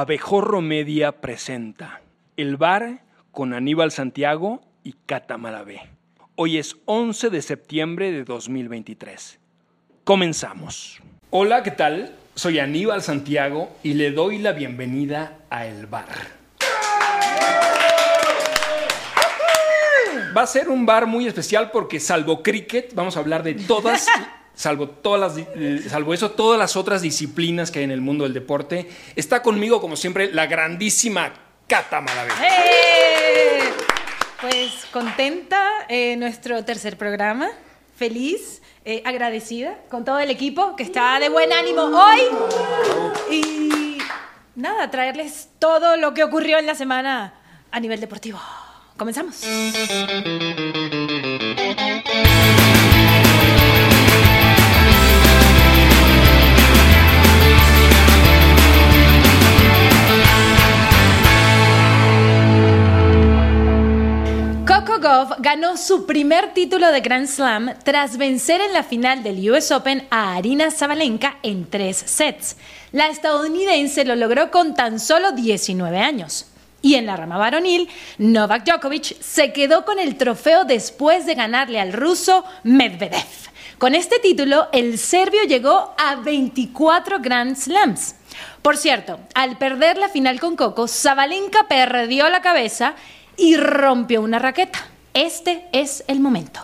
Abejorro Media presenta El Bar con Aníbal Santiago y Cata. Hoy es 11 de septiembre de 2023. Comenzamos. Hola, ¿qué tal? Soy Aníbal Santiago y le doy la bienvenida a El Bar. Va a ser un bar muy especial porque salvo cricket, vamos a hablar de todas salvo, todas las, eh, salvo eso, todas las otras disciplinas que hay en el mundo del deporte. Está conmigo, como siempre, la grandísima Cata Malavé. ¡Eh! Pues contenta, eh, nuestro tercer programa, feliz, eh, agradecida con todo el equipo que está de buen ánimo hoy. Y nada, traerles todo lo que ocurrió en la semana a nivel deportivo. Comenzamos. Ganó su primer título de Grand Slam tras vencer en la final del US Open a Arina Zabalenka en tres sets. La estadounidense lo logró con tan solo 19 años. Y en la rama varonil, Novak Djokovic se quedó con el trofeo después de ganarle al ruso Medvedev. Con este título, el serbio llegó a 24 Grand Slams. Por cierto, al perder la final con Coco, Zabalenka perdió la cabeza y rompió una raqueta. Este es el momento.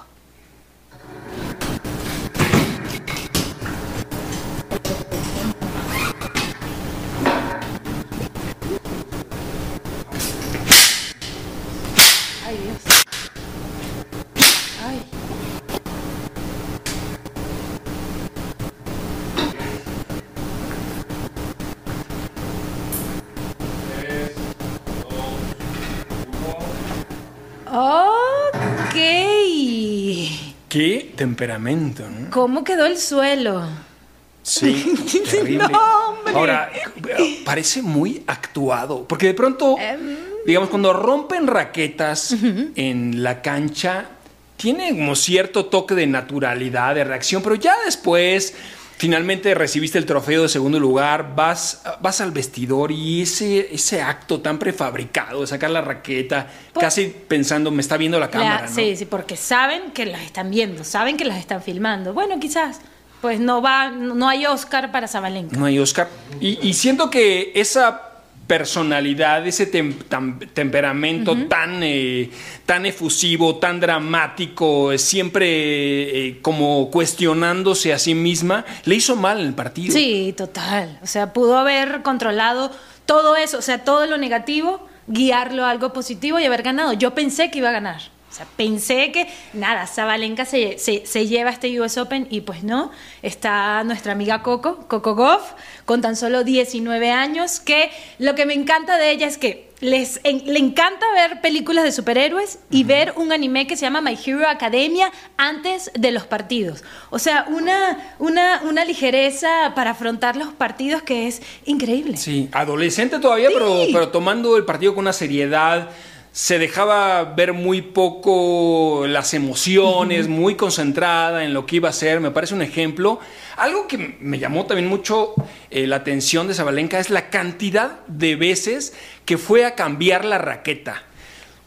Qué temperamento, ¿no? ¿Cómo quedó el suelo? Sí, terrible. No, hombre. Ahora, parece muy actuado, porque de pronto, Em. digamos, cuando rompen raquetas en la cancha, tiene como cierto toque de naturalidad, de reacción, pero ya después, finalmente recibiste el trofeo de segundo lugar, vas, vas al vestidor y ese, ese acto tan prefabricado de sacar la raqueta, Pues- casi pensando, me está viendo la cámara, La- ¿no? Sí, sí, porque saben que las están viendo, saben que las están filmando. Bueno, quizás, pues no va, no hay Oscar para Zabalenka. No hay Oscar. Y, y siento que esa personalidad, ese tem- tam- temperamento tan, eh, tan efusivo, tan dramático, eh, siempre eh, como cuestionándose a sí misma, le hizo mal el partido. Sí, total. O sea, pudo haber controlado todo eso, o sea, todo lo negativo, guiarlo a algo positivo y haber ganado. Yo pensé que iba a ganar. O sea, pensé que, nada, Zabalenka se, se, se lleva este US Open y pues no. Está nuestra amiga Coco, Coco Goff, con tan solo 19 años, que lo que me encanta de ella es que les en- le encanta ver películas de superhéroes y ver un anime que se llama My Hero Academia antes de los partidos. O sea, una, una, una ligereza para afrontar los partidos que es increíble. Sí, adolescente todavía, Sí. pero, pero tomando el partido con una seriedad. Se dejaba ver muy poco las emociones, muy concentrada en lo que iba a ser. Me parece un ejemplo. Algo que me llamó también mucho eh, la atención de Zabalenka es la cantidad de veces que fue a cambiar la raqueta.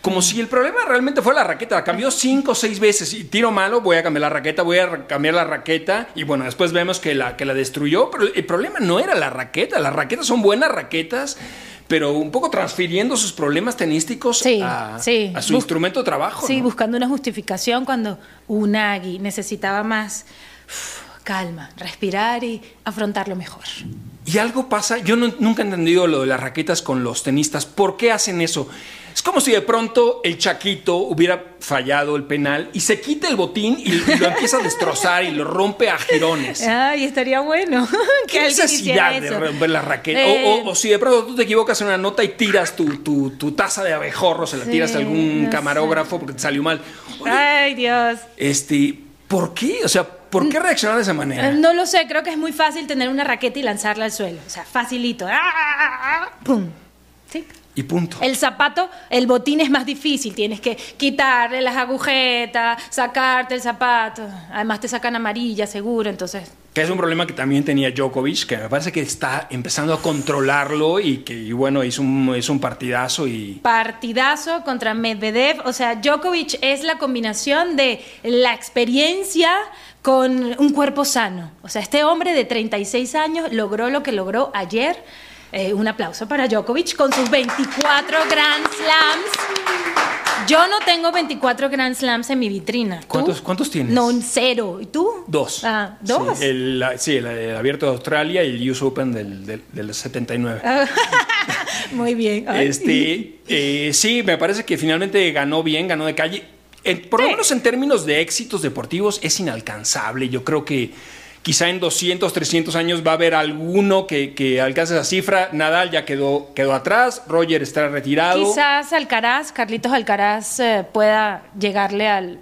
Como si el problema realmente fuera la raqueta. La cambió cinco o seis veces. Y tiro malo, voy a cambiar la raqueta, voy a cambiar la raqueta. Y bueno, después vemos que la, que la destruyó. Pero el problema no era la raqueta. Las raquetas son buenas raquetas, pero un poco transfiriendo sus problemas tenísticos Sí, a, sí. a su Bus- instrumento de trabajo. Sí, ¿no? buscando una justificación cuando Unagi necesitaba más uf, calma, respirar y afrontarlo mejor. Y algo pasa, yo no- nunca he entendido lo de las raquetas con los tenistas. ¿Por qué hacen eso? Es como si de pronto el Chaquito hubiera fallado el penal y se quita el botín y, lo empieza a destrozar y lo rompe a jirones. Ay, estaría bueno ¿Qué necesidad de romper la raqueta? Eh, O, o- o si de pronto tú te equivocas en una nota y tiras tu, tu- tu taza de abejorro, se la Sí, tiras a algún no camarógrafo porque te salió mal. Oye, Ay, Dios. este, ¿por qué? O sea, ¿por qué reaccionar de esa manera? Eh, No lo sé, creo que es muy fácil tener una raqueta y lanzarla al suelo. O sea, facilito. ¡Ah! ¡Pum! ¿Sí? Y punto. El zapato, el botín es más difícil. Tienes que quitarle las agujetas, sacarte el zapato. Además te sacan amarilla, seguro. Entonces que es un problema que también tenía Djokovic, que me parece que está empezando a controlarlo y que, y bueno, hizo un, es un partidazo y... Partidazo contra Medvedev, o sea, Djokovic es la combinación de la experiencia con un cuerpo sano. O sea, este hombre de 36 años logró lo que logró ayer. Eh, un aplauso para Djokovic con sus 24 Grand Slams. Yo no tengo 24 Grand Slams en mi vitrina. ¿Cuántos, ¿Cuántos tienes? No, cero. ¿Y tú? Dos. Ah, ¿dos? Sí, el, sí, el, Abierto de Australia y el US Open del, del, 79. Muy bien. Este, eh, sí, me parece que finalmente ganó bien, ganó de calle. por lo menos en términos de éxitos deportivos es inalcanzable. Yo creo que Quizá en 200, 300 años va a haber alguno que, alcance esa cifra. Nadal ya quedó, quedó atrás, Roger está retirado. Quizás Alcaraz, Carlitos Alcaraz, eh, pueda llegarle al,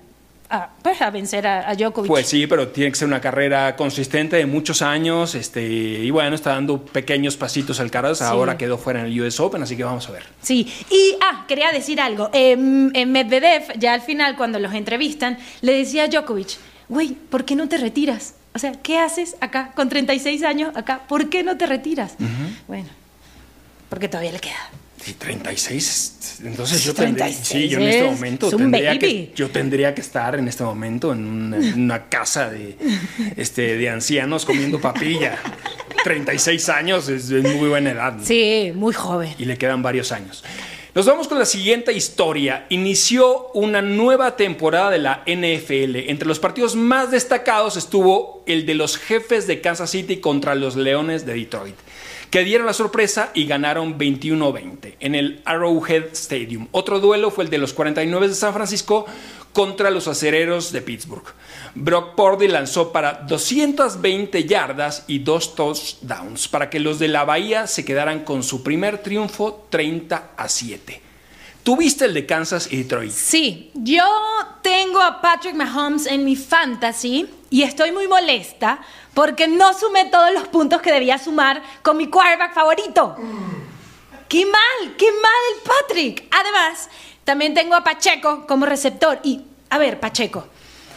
a, pues, a vencer a, a, Djokovic. Pues sí, pero tiene que ser una carrera consistente de muchos años. Este, y bueno, está dando pequeños pasitos Alcaraz. Ahora quedó fuera en el US Open, así que vamos a ver. Sí, y ah, quería decir algo. en Medvedev, ya al final, cuando los entrevistan, le decía a Djokovic, güey, ¿por qué no te retiras? O sea, ¿qué haces acá con 36 años acá? ¿Por qué no te retiras? Bueno, porque todavía le queda. Sí, 36. Entonces yo tendría, sí, yo en este momento tendría que, yo tendría que estar en este momento en una, casa de, este, de ancianos comiendo papilla. 36 años es, es muy buena edad. Sí, muy joven. Y le quedan varios años. Nos vamos con la siguiente historia. Inició una nueva temporada de la NFL. Entre los partidos más destacados estuvo el de los jefes de Kansas City contra los Leones de Detroit, que dieron la sorpresa y ganaron 21-20 en el Arrowhead Stadium. Otro duelo fue el de los 49 de San Francisco contra los acereros de Pittsburgh. Brock Purdy lanzó para 220 yardas y dos touchdowns para que los de la Bahía se quedaran con su primer triunfo 30 a 7. ¿Tuviste el de Kansas y Detroit? Sí, yo tengo a Patrick Mahomes en mi fantasy y estoy muy molesta porque no sumé todos los puntos que debía sumar con mi quarterback favorito. ¡Qué mal! ¡Qué mal el Patrick! Además, también tengo a Pacheco como receptor. Y, a ver, Pacheco,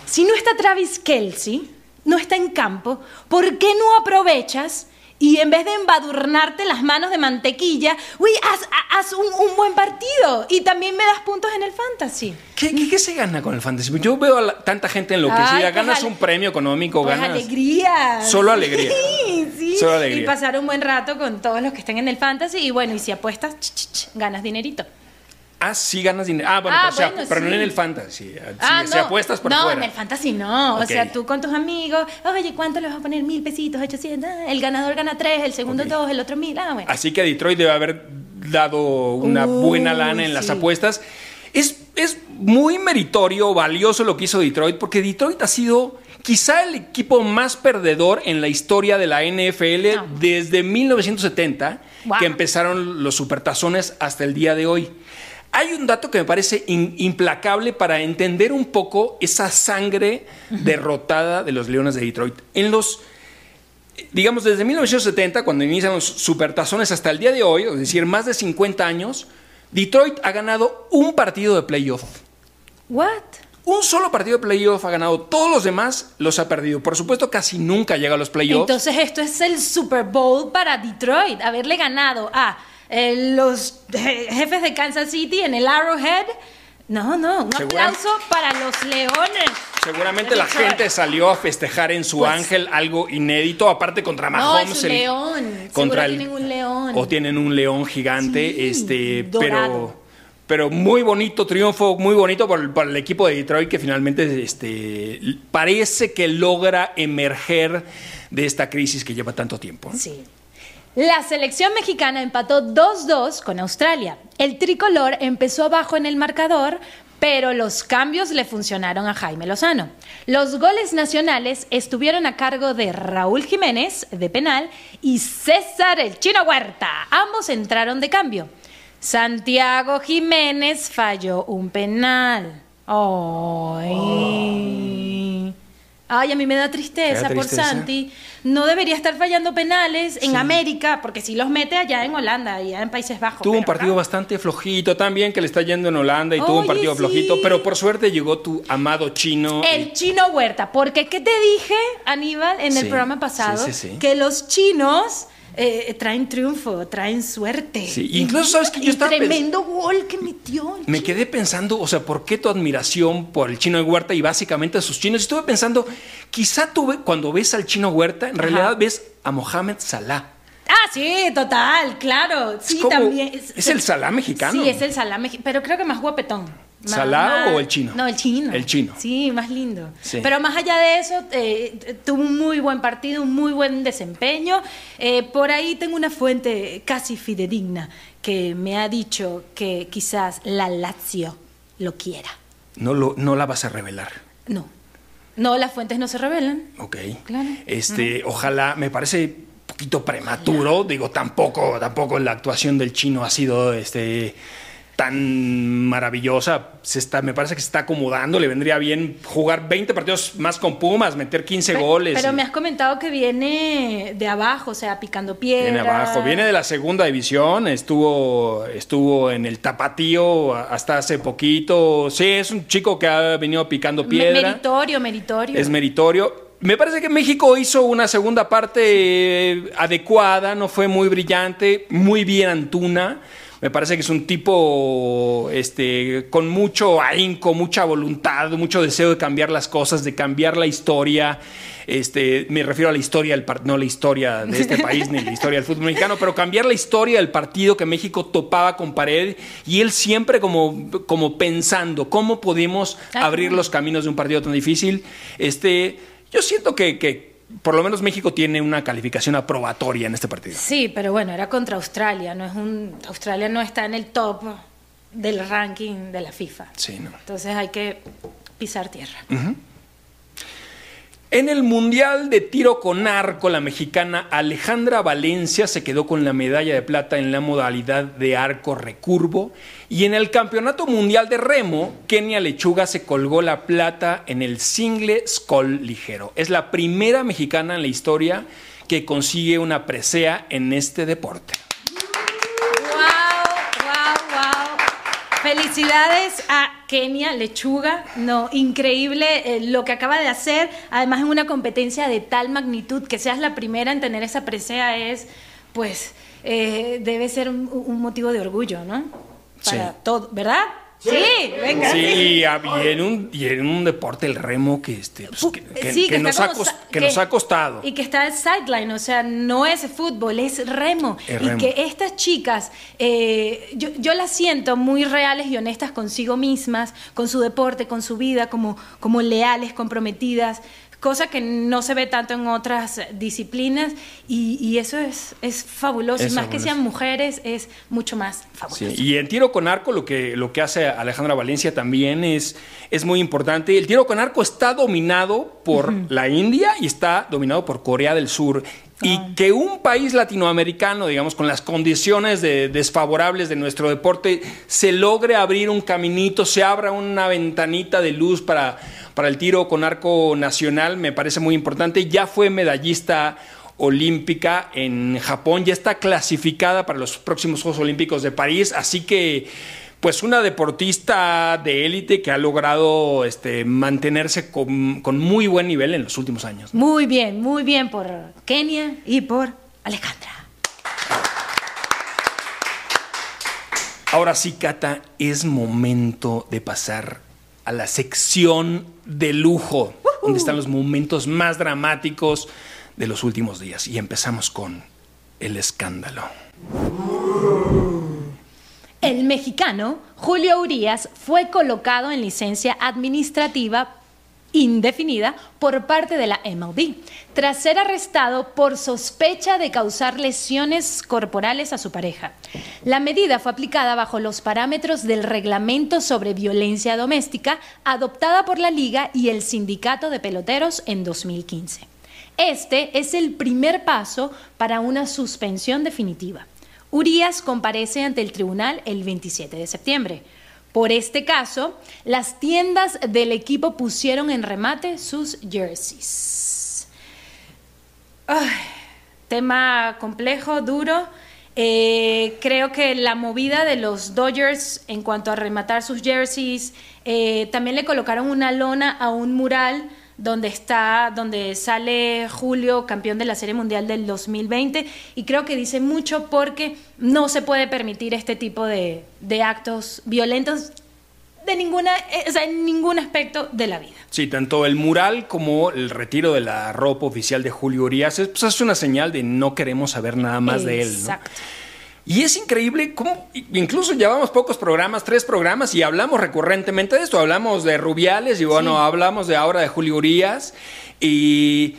si no está Travis Kelsey, no está en campo, ¿por qué no aprovechas y en vez de embadurnarte las manos de mantequilla, uy, haz, un, buen partido y también me das puntos en el fantasy. ¿Qué, se gana con el fantasy? Yo veo a tanta gente enloquecida, Ay, ganas un premio económico, pues ganas... alegría. Solo alegría. Sí, sí. Solo alegría. Y pasar un buen rato con todos los que estén en el fantasy y bueno, y si apuestas, ganas dinerito. Ah, sí ganas dinero. Ah, bueno, ah, pero, no en el fantasy. Ah, si, apuestas por No, en el fantasy no. O sea, tú con tus amigos, oye, ¿cuánto le vas a poner? Mil pesitos, ochocientos. Ah, el ganador gana tres, el segundo dos, el otro mil. Ah, bueno. Así que Detroit debe haber dado una buena lana en las apuestas. Es, es muy meritorio, valioso lo que hizo Detroit, porque Detroit ha sido quizá el equipo más perdedor en la historia de la NFL desde 1970, que empezaron los supertazones hasta el día de hoy. Hay un dato que me parece implacable para entender un poco esa sangre derrotada de los Leones de Detroit. En los, digamos, desde 1970, cuando inician los supertazones hasta el día de hoy, es decir, más de 50 años, Detroit ha ganado un partido de playoff. ¿What? Un solo partido de playoff ha ganado, todos los demás los ha perdido. Por supuesto, casi nunca llega a los playoffs. Entonces, esto es el Super Bowl para Detroit, haberle ganado a eh, los jefes de Kansas City en el Arrowhead. No, no, un aplauso para los leones. Seguramente la gente salió a festejar en su pues ángel algo inédito, aparte contra Mahomes. No, es un león. Contra tienen un león. O tienen un león gigante, este, pero pero muy bonito triunfo, muy bonito por, por, el equipo de Detroit que finalmente este, parece que logra emerger de esta crisis que lleva tanto tiempo. Sí. La selección mexicana empató 2-2 con Australia. El tricolor empezó abajo en el marcador, pero los cambios le funcionaron a Jaime Lozano. Los goles nacionales estuvieron a cargo de Raúl Jiménez, de penal, y César el Chino Huerta. Ambos entraron de cambio. Santiago Jiménez falló un penal. ¡Ay! Ay, a mí me da tristeza, ¿Te da por? Santi. No debería estar fallando penales en Sí. América, porque si los mete allá en Holanda, allá en Países Bajos. Tuvo un partido acá- bastante flojito también, que le está yendo en Holanda y tuvo un partido sí. flojito, pero por suerte llegó tu amado chino. El chino Huerta, porque ¿qué te dije, Aníbal, en el Sí, programa pasado? sí, sí, sí. Que los chinos eh, traen triunfo, traen suerte. Sí, incluso, ¿sabes qué? Yo estaba tremendo gol que metió. Me quedé pensando, o sea, ¿por qué tu admiración por el chino de Huerta y básicamente a sus chinos? Estuve pensando, quizá tú ve- cuando ves al chino Huerta, en Ajá. realidad ves a Mohamed Salah. Ah, sí, total, claro. Sí, como- también. es el Salah mexicano. Sí, es el salame, pero creo que más guapetón. Más- ¿Salah más- o el chino? No, el chino. El chino. Sí, más lindo. Sí. Pero más allá de eso, eh, tuvo un muy buen partido, un muy buen desempeño. Eh, por ahí tengo una fuente casi fidedigna que me ha dicho que quizás la Lazio lo quiera. No, lo, no la vas a revelar. No. No, las fuentes no se revelan. Ok. Claro. Este, ojalá, me parece un poquito prematuro. Digo, tampoco, tampoco la actuación del chino ha sido este tan maravillosa. Se está, me parece que se está acomodando. Le vendría bien jugar 20 partidos más con Pumas, meter 15 Pe- goles. Pero y- me has comentado que viene de abajo, o sea, picando piedra. Viene abajo, viene de la segunda división, estuvo, estuvo en el tapatío hasta hace poquito. Sí, es un chico que ha venido picando piedra. Meritorio, meritorio. Es meritorio. Me parece que México hizo una segunda parte eh, adecuada, no fue muy brillante, muy bien Antuna. Me parece que es un tipo este, con mucho ahínco, mucha voluntad, mucho deseo de cambiar las cosas, de cambiar la historia. Este, me refiero a la historia del partido, no la historia de este país ni la historia del fútbol mexicano, pero cambiar la historia del partido que México topaba con pared y él siempre como, como pensando cómo podemos abrir los caminos de un partido tan difícil. Este, yo siento que, que por lo menos México tiene una calificación aprobatoria en este partido. Sí, pero bueno, era contra Australia, no es un Australia no está en el top del ranking de la FIFA. Sí, no. Entonces hay que pisar tierra. En el Mundial de Tiro con Arco, la mexicana Alejandra Valencia se quedó con la medalla de plata en la modalidad de arco recurvo. Y en el Campeonato Mundial de Remo, Kenia Lechuga se colgó la plata en el single scull ligero. Es la primera mexicana en la historia que consigue una presea en este deporte. Wow, wow, wow. Felicidades a Kenia Lechuga, no, increíble eh, lo que acaba de hacer, además en una competencia de tal magnitud que seas la primera en tener esa presea es, pues, eh, debe ser un, un motivo de orgullo, ¿no? Para Sí. todo, ¿verdad? Sí, venga. Sí, y, en un, y en un deporte el remo que, este, pues, Pu- que, que- sí, que está nos, ha como cos- sa- que nos ha costado. Y que está el sideline, o sea, no es fútbol, es remo. Es y remo. que estas chicas, eh, yo, yo las siento muy reales y honestas consigo mismas, con su deporte, con su vida, como, como leales, comprometidas. Cosa que no se ve tanto en otras disciplinas y, y eso es, es fabuloso. Es y más que sean mujeres, es mucho más Sí, fabuloso. y en tiro con arco lo que, lo que hace Alejandra Valencia también es, es muy importante. El tiro con arco está dominado por la India y está dominado por Corea del Sur. Y que un país latinoamericano, digamos, con las condiciones de- desfavorables de nuestro deporte, se logre abrir un caminito, se abra una ventanita de luz para, para el tiro con arco nacional, me parece muy importante. Ya fue medallista olímpica en Japón, ya está clasificada para los próximos Juegos Olímpicos de París, así que pues una deportista de élite que ha logrado este, mantenerse con, con muy buen nivel en los últimos años. Muy bien, muy bien por Kenia y por Alejandra. Ahora sí, Cata, es momento de pasar a la sección de lujo, donde están los momentos más dramáticos de los últimos días. Y empezamos con el escándalo. El mexicano Julio Urias fue colocado en licencia administrativa indefinida por parte de la MLB, tras ser arrestado por sospecha de causar lesiones corporales a su pareja. La medida fue aplicada bajo los parámetros del reglamento sobre violencia doméstica adoptada por la Liga y el Sindicato de Peloteros en 2015. Este es el primer paso para una suspensión definitiva. Urias comparece ante el tribunal el 27 de septiembre. Por este caso, las tiendas del equipo pusieron en remate sus jerseys. Tema complejo, duro. Eh, creo que la movida de los Dodgers en cuanto a rematar sus jerseys, eh, también le colocaron una lona a un mural donde está, donde sale Julio, campeón de la Serie Mundial del 2020, y creo que dice mucho porque no se puede permitir este tipo de, de actos violentos de ninguna, eh, o sea, en ningún aspecto de la vida. Sí, tanto el mural como el retiro de la ropa oficial de Julio Urias pues, es una señal de no queremos saber nada más de él. Exacto. Y es increíble cómo incluso llevamos pocos programas, tres programas, y hablamos recurrentemente de esto. Hablamos de Rubiales y bueno, hablamos de ahora de Julio Urias. Y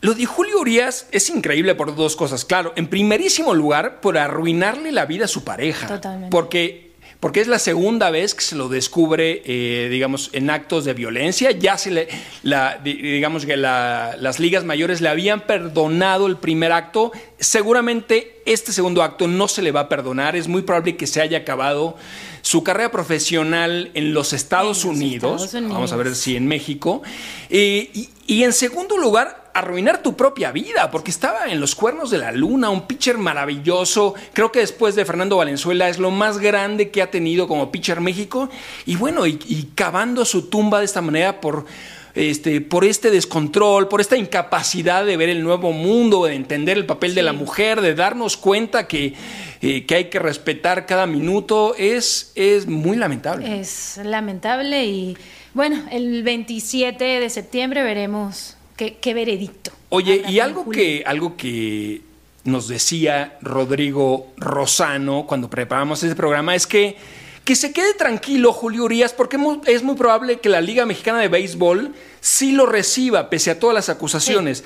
lo de Julio Urias es increíble por dos cosas. Claro, en primerísimo lugar, por arruinarle la vida a su pareja. Totalmente. Porque porque es la segunda vez que se lo descubre, eh, digamos, en actos de violencia. Ya se le, la, digamos que las ligas mayores le habían perdonado el primer acto. Seguramente este segundo acto no se le va a perdonar. Es muy probable que se haya acabado su carrera profesional en los Estados, Unidos. Vamos a ver si en México. Eh, y en segundo lugar, arruinar tu propia vida, porque estaba en los cuernos de la luna, un pitcher maravilloso. Creo que después de Fernando Valenzuela es lo más grande que ha tenido como pitcher México. Y bueno, y, cavando su tumba de esta manera por. Este, por este descontrol, por esta incapacidad de ver el nuevo mundo, de entender el papel de la mujer, de darnos cuenta que, eh, que hay que respetar cada minuto, es, es muy lamentable. Es lamentable y bueno, el 27 de septiembre veremos qué, veredicto. Oye, y algo que, algo que nos decía Rodrigo Rosano cuando preparamos este programa es que, que se quede tranquilo Julio Urias porque es muy probable que la Liga Mexicana de Béisbol sí lo reciba pese a todas las acusaciones.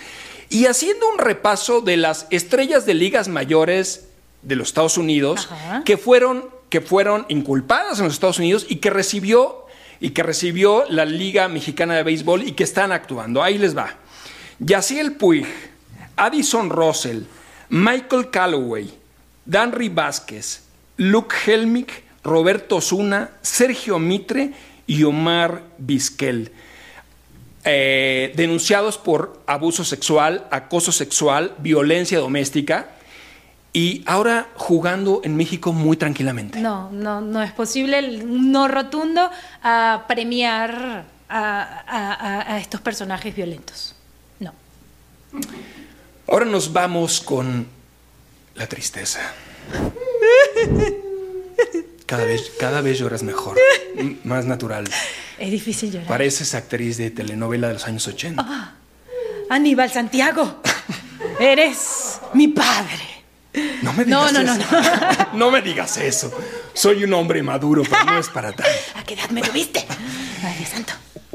Y haciendo un repaso de las estrellas de ligas mayores de los Estados Unidos que fueron, que fueron inculpadas en los Estados Unidos y que recibió y que recibió la Liga Mexicana de Béisbol y que están actuando. Ahí les va. Yaciel Puig, Addison Russell, Michael Calloway, Danry Vázquez, Luke Helmick, Roberto Zuna, Sergio Mitre y Omar Vizquel. Eh, denunciados por abuso sexual, acoso sexual, violencia doméstica y ahora jugando en México muy tranquilamente. No, no, no es posible no rotundo a premiar a estos personajes violentos. Ahora nos vamos con la tristeza. Cada vez, cada vez lloras mejor, más natural. Es difícil llorar. Pareces actriz de telenovela de los años 80. Ah, Aníbal Santiago, eres mi padre. No me digas no, no, eso. No, no, no. me digas eso. Soy un hombre maduro, pero no es para tanto. ¿A qué edad me tuviste? Ay, Dios santo.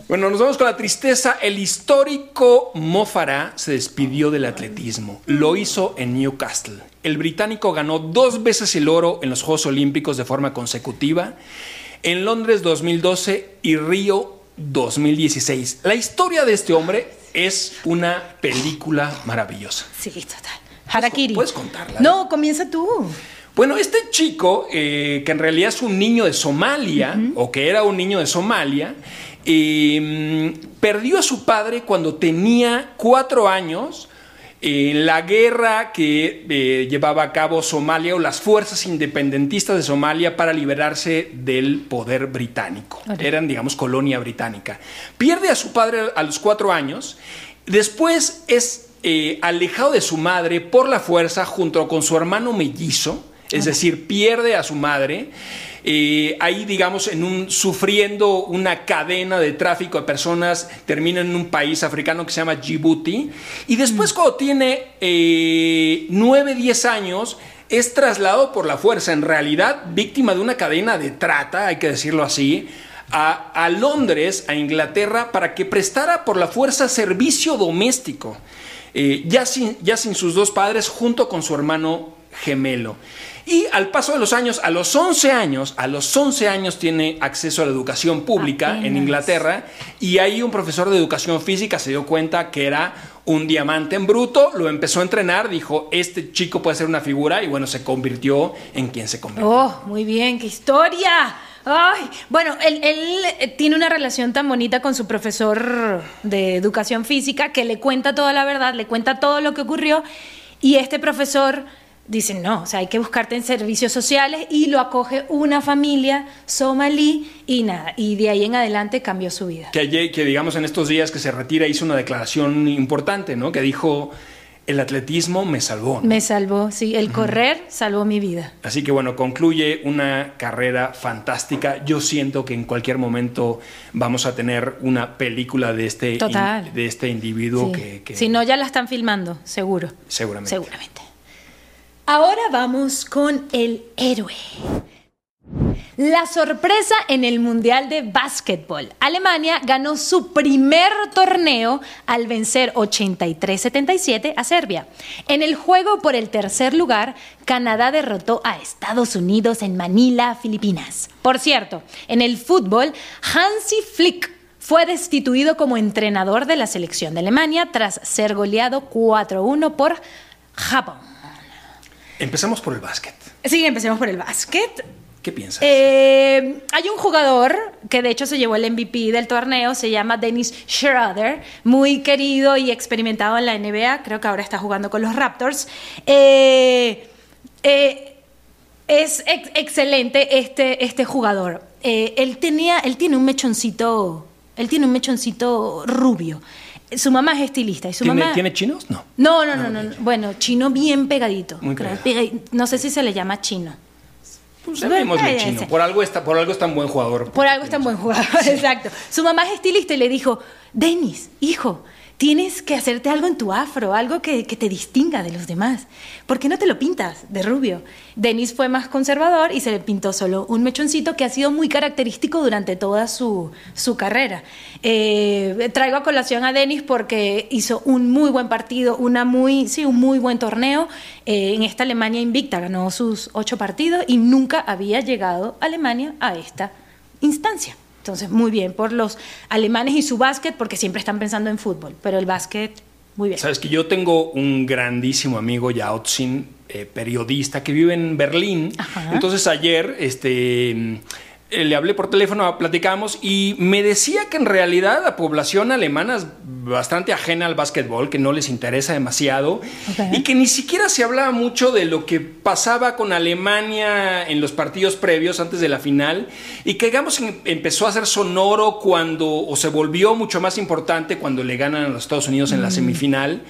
Bueno, nos vamos con la tristeza. El histórico Mo se despidió del atletismo. Lo hizo en Newcastle. El británico ganó dos veces el oro en los Juegos Olímpicos de forma consecutiva, en Londres 2012 y Río 2016. La historia de este hombre es una película maravillosa. Sí, total. Harakiri. ¿Puedes contarla? No, comienza tú. Bueno, este chico, eh, que en realidad es un niño de Somalia, o que era un niño de Somalia, Em, perdió a su padre cuando tenía cuatro años en la guerra que eh, llevaba a cabo Somalia o las fuerzas independentistas de Somalia para liberarse del poder británico. Eran, digamos, colonia británica. Pierde a su padre a los cuatro años. Después es eh, alejado de su madre por la fuerza junto con su hermano mellizo. Es decir, pierde a su madre. Eh, ahí, digamos, en un, sufriendo una cadena de tráfico de personas, termina en un país africano que se llama Djibouti. Y después, mm. cuando tiene eh, 9, 10 años, es trasladado por la fuerza, en realidad víctima de una cadena de trata, hay que decirlo así, a, Londres, a Inglaterra, para que prestara por la fuerza servicio doméstico, eh, ya, sin, ya sin sus dos padres, junto con su hermano gemelo. Y al paso de los años, a los 11 años, a los 11 años tiene acceso a la educación pública en Inglaterra y ahí un profesor de educación física se dio cuenta que era un diamante en bruto, lo empezó a entrenar, dijo, este chico puede ser una figura y bueno, se convirtió en quien se convirtió. Oh, muy bien, qué historia. Ay, bueno, él, eh, tiene una relación tan bonita con su profesor de educación física que le cuenta toda la verdad, le cuenta todo lo que ocurrió y este profesor dice, no, o sea, hay que buscarte en servicios sociales y lo acoge una familia somalí y nada, y de ahí en adelante cambió su vida. Que digamos en estos días que se retira hizo una declaración importante, ¿no? Que dijo, el atletismo me salvó. ¿no? Me salvó, sí, el correr salvó mi vida. Así que bueno, concluye una carrera fantástica. Yo siento que en cualquier momento vamos a tener una película de este, in- de este individuo Sí. que, que Si no, ya la están filmando, seguro. seguramente. Seguramente. Ahora vamos con el héroe. La sorpresa en el Mundial de Básquetbol. Alemania ganó su primer torneo al vencer 83-77 a Serbia. En el juego por el tercer lugar, Canadá derrotó a Estados Unidos en Manila, Filipinas. Por cierto, en el fútbol, Hansi Flick fue destituido como entrenador de la selección de Alemania tras ser goleado 4-1 por Japón. Empezamos por el básquet. Sí, empecemos por el básquet. ¿Qué piensas? Eh, hay un jugador que de hecho se llevó el MVP del torneo, se llama Dennis Schroeder, muy querido y experimentado en la NBA, creo que ahora está jugando con los Raptors. Eh, eh, es ex- excelente este, este jugador. Él, tenía, él tiene un mechoncito, él tiene un mechoncito rubio. Su mamá es estilista y su ¿Tiene, mamá... ¿Tiene chinos? No. No, no, no, no, no. Bueno, chino bien pegadito. Muy Creo, pegado. pega- No sé si se le llama chino. Pues llamémosle chino. Por algo, está, por algo es tan buen jugador. Por algo es tan buen jugador, exacto. Su mamá es estilista y le dijo, Denis, hijo, tienes que hacerte algo en tu afro, algo que, que te distinga de los demás. ¿Por qué no te lo pintas de rubio? Denis fue más conservador y se le pintó solo un mechoncito que ha sido muy característico durante toda su, su carrera. Eh, traigo a colación a Denis porque hizo un muy buen partido, una muy, sí, un muy buen torneo. Eh, en esta Alemania invicta ganó sus ocho partidos y nunca había llegado Alemania a esta instancia. Entonces, muy bien por los alemanes y su básquet, porque siempre están pensando en fútbol, pero el básquet, muy bien. Sabes que yo tengo un grandísimo amigo, Yaotzin, eh, periodista, que vive en Berlín. Ajá. Entonces ayer este, eh, le hablé por teléfono, platicamos y me decía que en realidad la población alemana es bastante ajena al básquetbol, que no les interesa demasiado y que ni siquiera se hablaba mucho de lo que pasaba con Alemania en los partidos previos antes de la final y que digamos em- empezó a ser sonoro cuando o se volvió mucho más importante cuando le ganan a los Estados Unidos en la semifinal.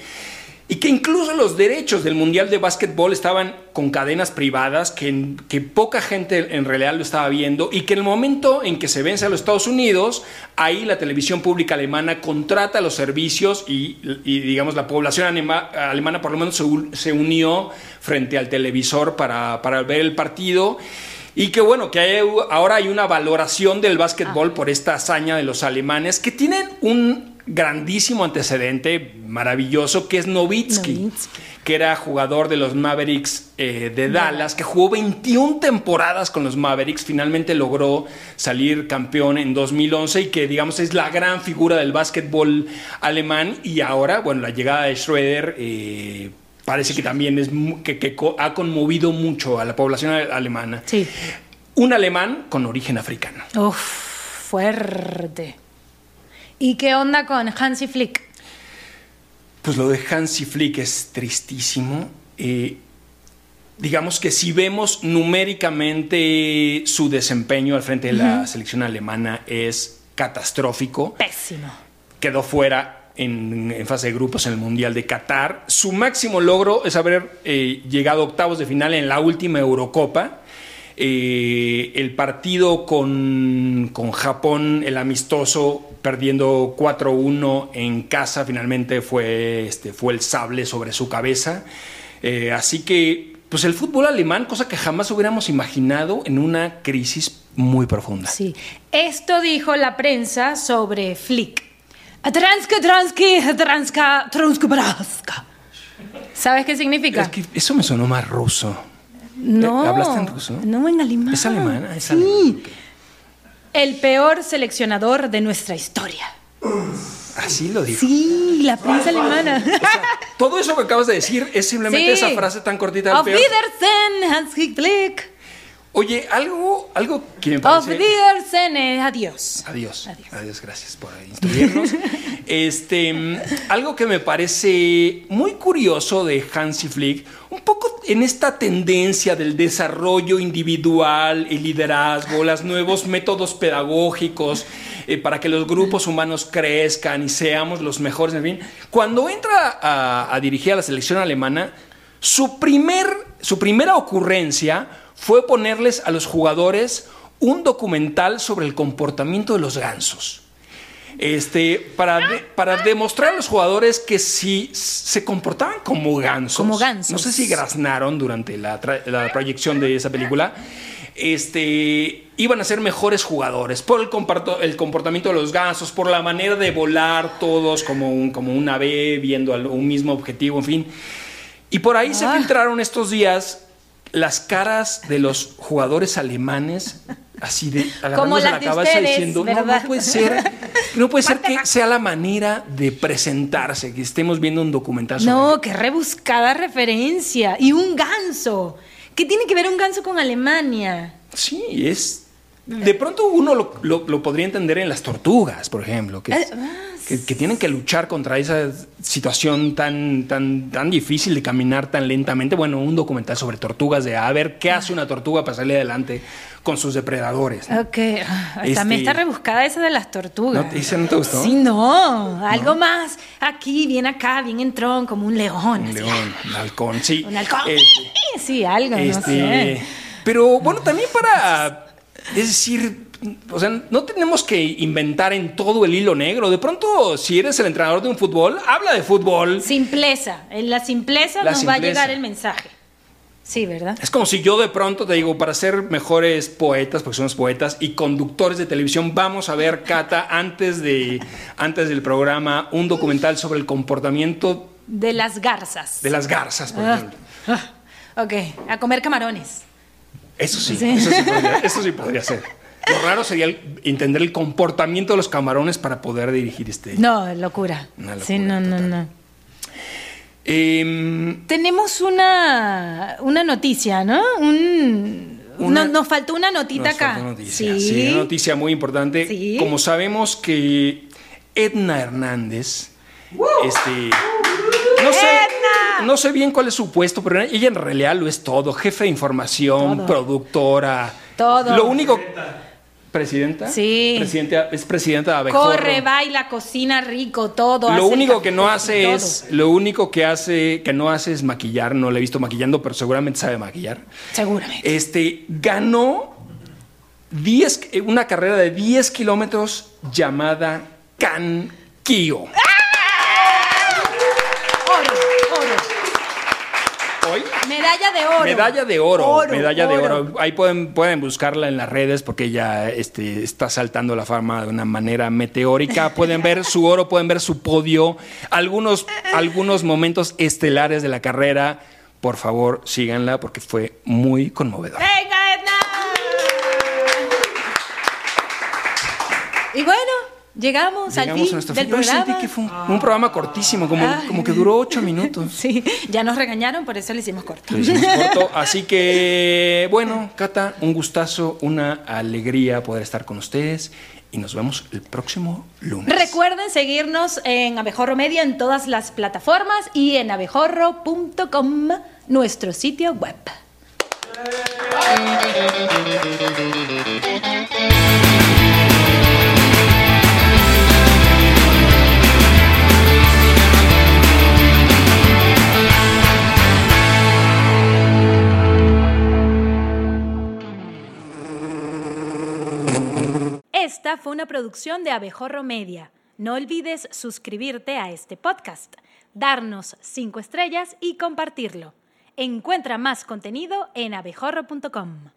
Y que incluso los derechos del Mundial de Básquetbol estaban con cadenas privadas, que, que poca gente en realidad lo estaba viendo, y que en el momento en que se vence a los Estados Unidos, ahí la televisión pública alemana contrata los servicios y, y, digamos, la población anima- alemana por lo menos se, se unió frente al televisor para, para ver el partido. Y que bueno, que hay- ahora hay una valoración del básquetbol por esta hazaña de los alemanes, que tienen un grandísimo antecedente maravilloso, que es Nowitzki. que era jugador de los Mavericks eh, de Dallas, que jugó 21 temporadas con los Mavericks, finalmente logró salir campeón en 2011 y que digamos es la gran figura del básquetbol alemán y ahora, bueno, la llegada de Schroeder... eh, Parece que también es que, ha conmovido mucho a la población alemana. Sí. Un alemán con origen africano. Uf, fuerte. ¿Y qué onda con Hansi Flick? Pues lo de Hansi Flick es tristísimo. Eh, digamos que si vemos numéricamente su desempeño al frente de la selección alemana es catastrófico. Pésimo. Quedó fuera en, en fase de grupos en el Mundial de Qatar. Su máximo logro es haber eh, llegado a octavos de final en la última Eurocopa. Eh, el partido con, con Japón, el amistoso, perdiendo 4-1 en casa, finalmente fue, este, fue el sable sobre su cabeza. Eh, así que, pues el fútbol alemán, cosa que jamás hubiéramos imaginado en una crisis muy profunda. Sí. Esto dijo la prensa sobre Flick. Transka, transki, transka, transka. ¿Sabes qué significa? Es que eso me sonó más ruso. no. Eh, ¿hablaste en ruso? No, en alemán. ¿Es alemana? Es sí. alemán. El peor seleccionador de nuestra historia. Así lo dijo. Sí, la prensa alemana. Todo eso que acabas de decir es simplemente Sí. esa frase tan cortita del Auf peor. Wiedersehen, Hans Flick. Oye, algo, algo que me Of parece... Diersene, adiós. Adiós. Adiós. Adiós. gracias por instruirnos. este, algo que me parece muy curioso de Hansi Flick, un poco en esta tendencia del desarrollo individual, el liderazgo, los nuevos métodos pedagógicos eh, para que los grupos humanos crezcan y seamos los mejores, en fin. Cuando entra a, a dirigir a la selección alemana, su, primer, su primera ocurrencia fue ponerles a los jugadores un documental sobre el comportamiento de los gansos. Este, para, de- para demostrar a los jugadores que si se comportaban como gansos, Como gansos. no sé si graznaron durante la, tra- la proyección de esa película, este, iban a ser mejores jugadores por el, el comportamiento de los gansos, por la manera de volar todos como un, como un ave viendo un mismo objetivo, en fin. Y por ahí se Ah. filtraron estos días las caras de los jugadores alemanes, así de Como las la de cabeza ustedes, diciendo, no, no puede ser, no puede ser que sea la manera de presentarse, que estemos viendo un documental sobre No, qué rebuscada referencia. Y un ganso. ¿Qué tiene que ver un ganso con Alemania? Sí, es. De pronto uno lo, lo- lo podría entender en las tortugas, por ejemplo, que, Ah, que- que tienen que luchar contra esa situación tan, tan, tan difícil de caminar tan lentamente. Bueno, un documental sobre tortugas de a ver qué hace una tortuga para salir adelante con sus depredadores. ¿no? Ok. Ah, Este- También está rebuscada esa de las tortugas. ¿No ese no te gustó? Sí, no. Algo más aquí, bien acá, bien entrón, como un león. Un así. león, un halcón, sí. Un halcón. Este, Sí, algo, no Este, sé. Pero bueno, también para, es decir, o sea, no tenemos que inventar en todo el hilo negro. De pronto, si eres el entrenador de un fútbol, habla de fútbol. Simpleza. En la simpleza La nos va a llegar el mensaje. Sí, ¿verdad? Es como si yo de pronto te digo, para ser mejores poetas, porque somos poetas, y conductores de televisión, vamos a ver, Cata, antes, de, antes del programa, un documental sobre el comportamiento De las garzas. de las garzas, por Ah. ejemplo. Ah, ok, a comer camarones. Eso sí, Sí. Eso, sí podría, eso sí podría ser. Lo raro sería el- entender el comportamiento de los camarones para poder dirigir este. No, locura. Una locura sí, no, no, total. no. Em, Tenemos una, una noticia, ¿no? Un, Una- no- nos faltó una notita nos acá. falta una noticia. Sí. Sí, una noticia muy importante. Sí. Como sabemos que Edna Hernández, este, no sé, ¡Edna! no sé bien cuál es su puesto, pero ella en realidad lo es todo: jefe de información, Todo. productora, Todo. Lo único. ¿Presidenta? Sí. Presidenta, es presidenta de Abejorro. Corre, baila, cocina rico, todo. Lo único que no hace todo. es, lo único que hace, que no hace es maquillar. No le he visto maquillando, pero seguramente sabe maquillar. Seguramente. Este ganó 10, eh, una carrera de 10 kilómetros llamada Canquío. Oro, Hoy Medalla de oro. Medalla de oro, Oro, medalla de oro. oro. Ahí pueden, pueden buscarla en las redes porque ella este, está saltando la fama de una manera meteórica. Pueden ver su oro, pueden ver su podio, algunos, algunos momentos estelares de la carrera. Por favor, síganla porque fue muy conmovedor. ¡Venga, Edna! Y bueno, llegamos, al Llegamos fin a nuestro del fin. Yo programa. sentí que fue un, un programa cortísimo, como, Ay. como que duró ocho minutos. Sí, ya nos regañaron, por eso lo hicimos corto. Lo hicimos corto. Así que, bueno, Cata, un gustazo, una alegría poder estar con ustedes y nos vemos el próximo lunes. Recuerden seguirnos en Abejorro Media en todas las plataformas y en abejorro.com, nuestro sitio web. Esta fue una producción de Abejorro Media. No olvides suscribirte a este podcast, darnos cinco estrellas y compartirlo. Encuentra más contenido en abejorro.com.